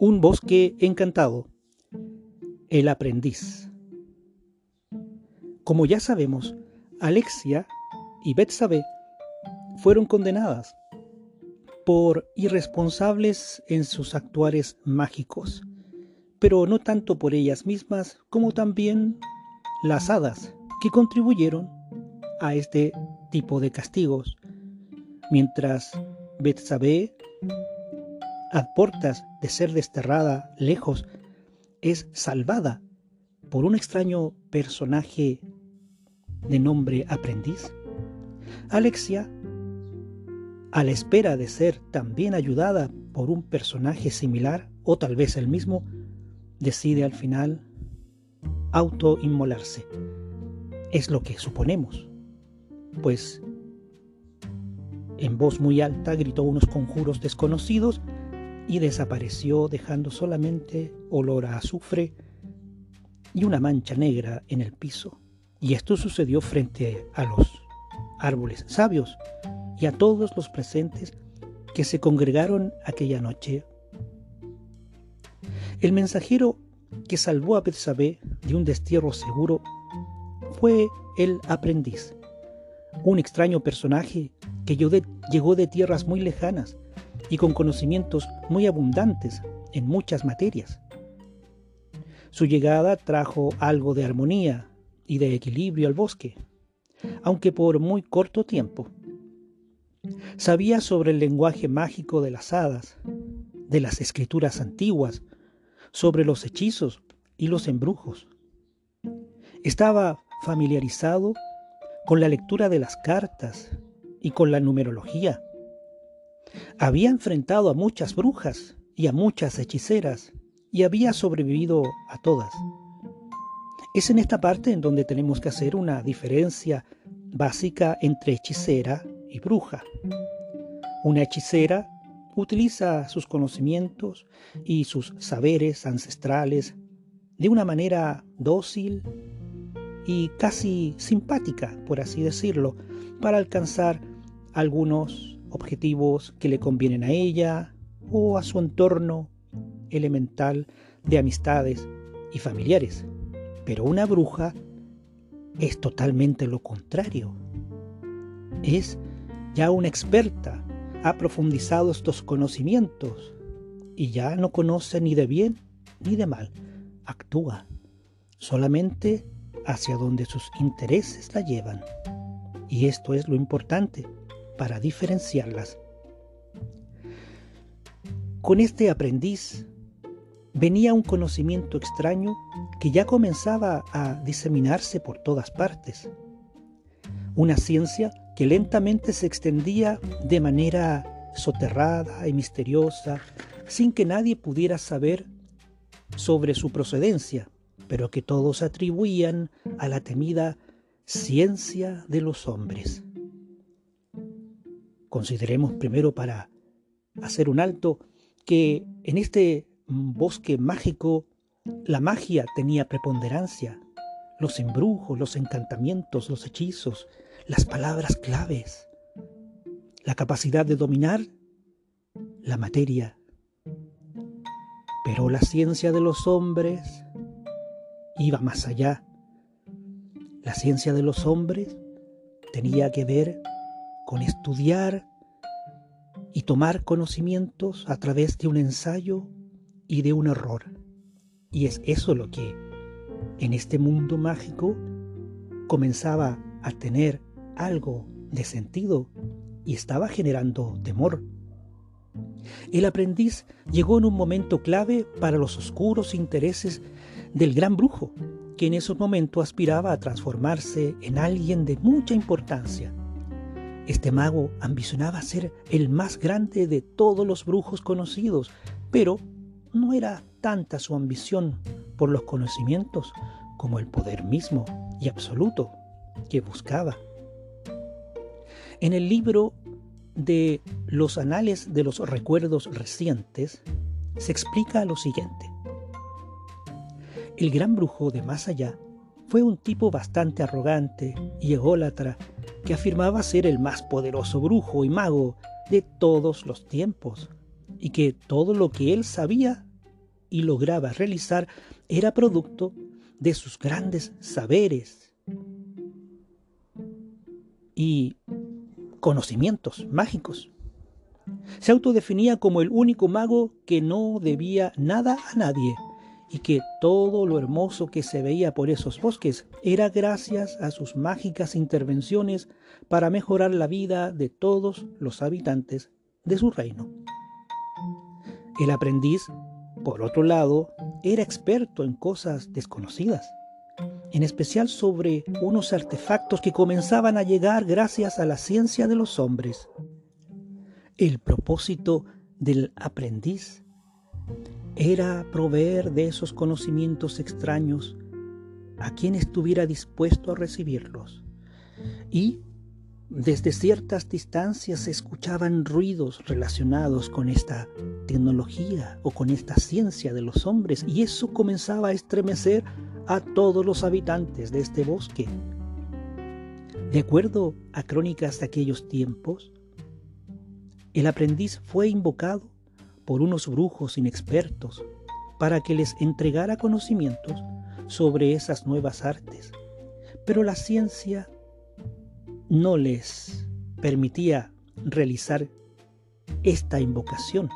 Un bosque encantado. El aprendiz. Como ya sabemos, Alexia y Betsabé fueron condenadas por irresponsables en sus actuares mágicos, pero no tanto por ellas mismas como también las hadas que contribuyeron a este tipo de castigos, mientras Betsabé a portas de ser desterrada lejos, es salvada por un extraño personaje de nombre aprendiz. Alexia, a la espera de ser también ayudada por un personaje similar, o tal vez el mismo, decide al final autoinmolarse. Es lo que suponemos, pues en voz muy alta gritó unos conjuros desconocidos y desapareció dejando solamente olor a azufre y una mancha negra en el piso. Y esto sucedió frente a los árboles sabios y a todos los presentes que se congregaron aquella noche. El mensajero que salvó a Betsabé de un destierro seguro fue el aprendiz, un extraño personaje que llegó de tierras muy lejanas y con conocimientos muy abundantes en muchas materias. Su llegada trajo algo de armonía y de equilibrio al bosque, aunque por muy corto tiempo. Sabía sobre el lenguaje mágico de las hadas, de las escrituras antiguas, sobre los hechizos y los embrujos. Estaba familiarizado con la lectura de las cartas y con la numerología había enfrentado a muchas brujas y a muchas hechiceras y había sobrevivido a todas. Es en esta parte en donde tenemos que hacer una diferencia básica entre hechicera y bruja. Una hechicera utiliza sus conocimientos y sus saberes ancestrales de una manera dócil y casi simpática, por así decirlo, para alcanzar algunos objetivos que le convienen a ella o a su entorno elemental de amistades y familiares. Pero una bruja es totalmente lo contrario. Es ya una experta, ha profundizado estos conocimientos y ya no conoce ni de bien ni de mal. Actúa solamente hacia donde sus intereses la llevan. Y esto es lo importante para diferenciarlas. Con este aprendiz venía un conocimiento extraño que ya comenzaba a diseminarse por todas partes. Una ciencia que lentamente se extendía de manera soterrada y misteriosa, sin que nadie pudiera saber sobre su procedencia, pero que todos atribuían a la temida ciencia de los hombres. Consideremos primero para hacer un alto que en este bosque mágico la magia tenía preponderancia, los embrujos, los encantamientos, los hechizos, las palabras claves, la capacidad de dominar la materia. Pero la ciencia de los hombres iba más allá. La ciencia de los hombres tenía que ver con estudiar y tomar conocimientos a través de un ensayo y de un error. Y es eso lo que en este mundo mágico comenzaba a tener algo de sentido y estaba generando temor. El aprendiz llegó en un momento clave para los oscuros intereses del gran brujo, que en ese momento aspiraba a transformarse en alguien de mucha importancia este mago ambicionaba ser el más grande de todos los brujos conocidos, pero no era tanta su ambición por los conocimientos como el poder mismo y absoluto que buscaba. En el libro de los anales de los recuerdos recientes se explica lo siguiente. El gran brujo de más allá fue un tipo bastante arrogante y ególatra que afirmaba ser el más poderoso brujo y mago de todos los tiempos y que todo lo que él sabía y lograba realizar era producto de sus grandes saberes y conocimientos mágicos. Se autodefinía como el único mago que no debía nada a nadie y que todo lo hermoso que se veía por esos bosques era gracias a sus mágicas intervenciones para mejorar la vida de todos los habitantes de su reino. El aprendiz, por otro lado, era experto en cosas desconocidas, en especial sobre unos artefactos que comenzaban a llegar gracias a la ciencia de los hombres. El propósito del aprendiz era proveer de esos conocimientos extraños a quien estuviera dispuesto a recibirlos. Y desde ciertas distancias se escuchaban ruidos relacionados con esta tecnología o con esta ciencia de los hombres y eso comenzaba a estremecer a todos los habitantes de este bosque. De acuerdo a crónicas de aquellos tiempos, el aprendiz fue invocado por unos brujos inexpertos para que les entregara conocimientos sobre esas nuevas artes. Pero la ciencia no les permitía realizar esta invocación.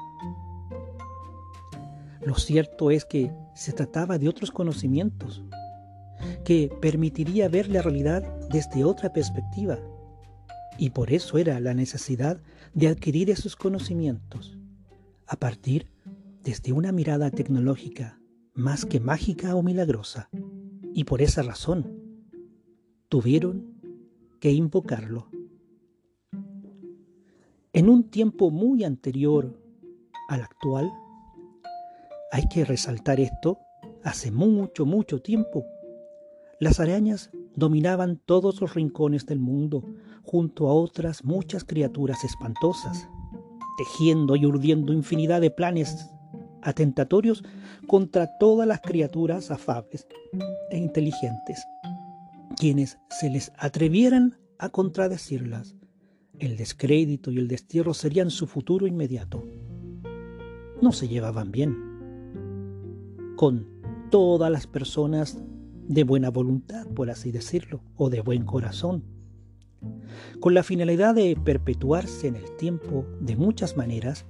Lo cierto es que se trataba de otros conocimientos que permitiría ver la realidad desde otra perspectiva. Y por eso era la necesidad de adquirir esos conocimientos a partir desde una mirada tecnológica más que mágica o milagrosa. Y por esa razón tuvieron que invocarlo. En un tiempo muy anterior al actual, hay que resaltar esto, hace mucho, mucho tiempo, las arañas dominaban todos los rincones del mundo junto a otras muchas criaturas espantosas tejiendo y urdiendo infinidad de planes atentatorios contra todas las criaturas afables e inteligentes, quienes se les atrevieran a contradecirlas. El descrédito y el destierro serían su futuro inmediato. No se llevaban bien con todas las personas de buena voluntad, por así decirlo, o de buen corazón con la finalidad de perpetuarse en el tiempo de muchas maneras,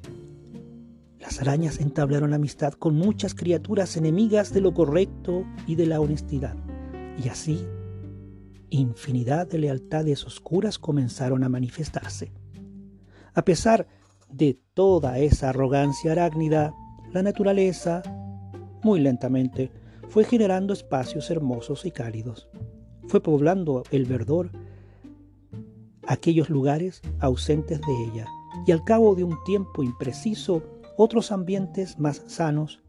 las arañas entablaron amistad con muchas criaturas enemigas de lo correcto y de la honestidad, y así infinidad de lealtades oscuras comenzaron a manifestarse. A pesar de toda esa arrogancia arácnida, la naturaleza, muy lentamente, fue generando espacios hermosos y cálidos. Fue poblando el verdor aquellos lugares ausentes de ella, y al cabo de un tiempo impreciso, otros ambientes más sanos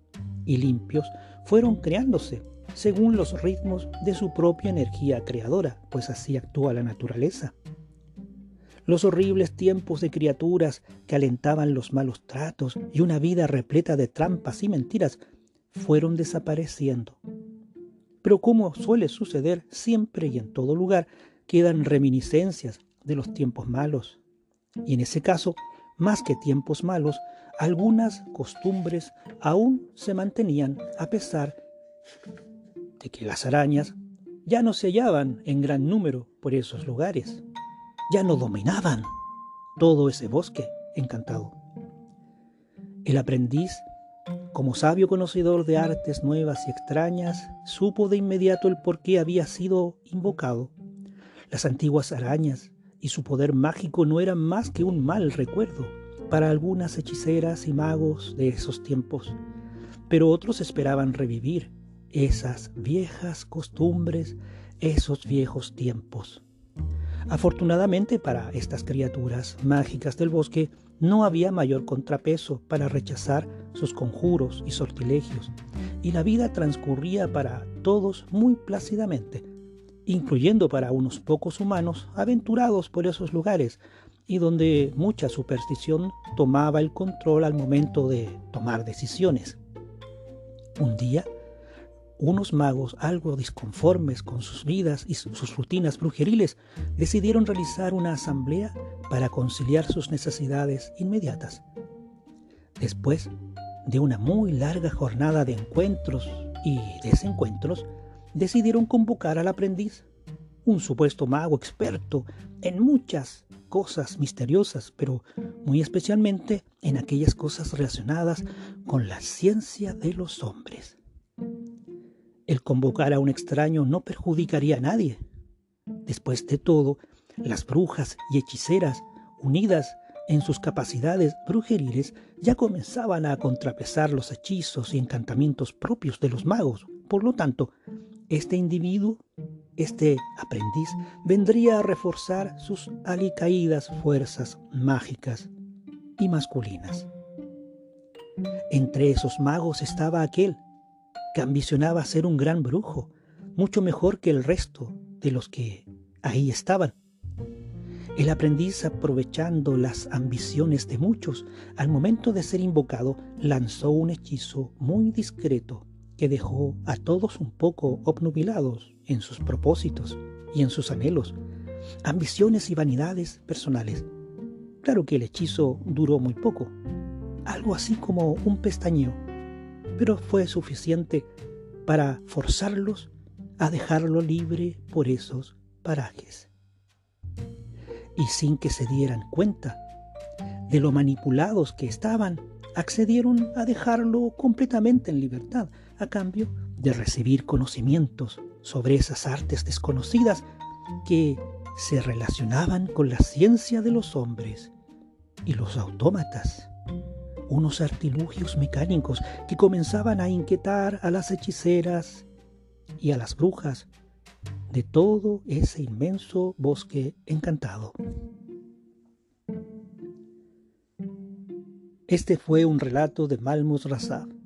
y limpios fueron creándose según los ritmos de su propia energía creadora, pues así actúa la naturaleza. Los horribles tiempos de criaturas que alentaban los malos tratos y una vida repleta de trampas y mentiras fueron desapareciendo. Pero como suele suceder siempre y en todo lugar, quedan reminiscencias de los tiempos malos. Y en ese caso, más que tiempos malos, algunas costumbres aún se mantenían a pesar de que las arañas ya no se hallaban en gran número por esos lugares, ya no dominaban todo ese bosque encantado. El aprendiz, como sabio conocedor de artes nuevas y extrañas, supo de inmediato el por qué había sido invocado. Las antiguas arañas y su poder mágico no era más que un mal recuerdo para algunas hechiceras y magos de esos tiempos, pero otros esperaban revivir esas viejas costumbres, esos viejos tiempos. Afortunadamente para estas criaturas mágicas del bosque no había mayor contrapeso para rechazar sus conjuros y sortilegios, y la vida transcurría para todos muy plácidamente, incluyendo para unos pocos humanos aventurados por esos lugares y donde mucha superstición tomaba el control al momento de tomar decisiones. Un día, unos magos algo disconformes con sus vidas y sus rutinas brujeriles decidieron realizar una asamblea para conciliar sus necesidades inmediatas. Después de una muy larga jornada de encuentros y desencuentros, decidieron convocar al aprendiz, un supuesto mago experto en muchas cosas misteriosas, pero muy especialmente en aquellas cosas relacionadas con la ciencia de los hombres. El convocar a un extraño no perjudicaría a nadie. Después de todo, las brujas y hechiceras, unidas en sus capacidades brujeriles, ya comenzaban a contrapesar los hechizos y encantamientos propios de los magos. Por lo tanto, este individuo, este aprendiz, vendría a reforzar sus alicaídas fuerzas mágicas y masculinas. Entre esos magos estaba aquel que ambicionaba ser un gran brujo, mucho mejor que el resto de los que ahí estaban. El aprendiz, aprovechando las ambiciones de muchos, al momento de ser invocado, lanzó un hechizo muy discreto que dejó a todos un poco obnubilados en sus propósitos y en sus anhelos, ambiciones y vanidades personales. Claro que el hechizo duró muy poco, algo así como un pestañeo, pero fue suficiente para forzarlos a dejarlo libre por esos parajes y sin que se dieran cuenta de lo manipulados que estaban, accedieron a dejarlo completamente en libertad, a cambio de recibir conocimientos sobre esas artes desconocidas que se relacionaban con la ciencia de los hombres y los autómatas, unos artilugios mecánicos que comenzaban a inquietar a las hechiceras y a las brujas de todo ese inmenso bosque encantado. Este fue un relato de Malmus Razab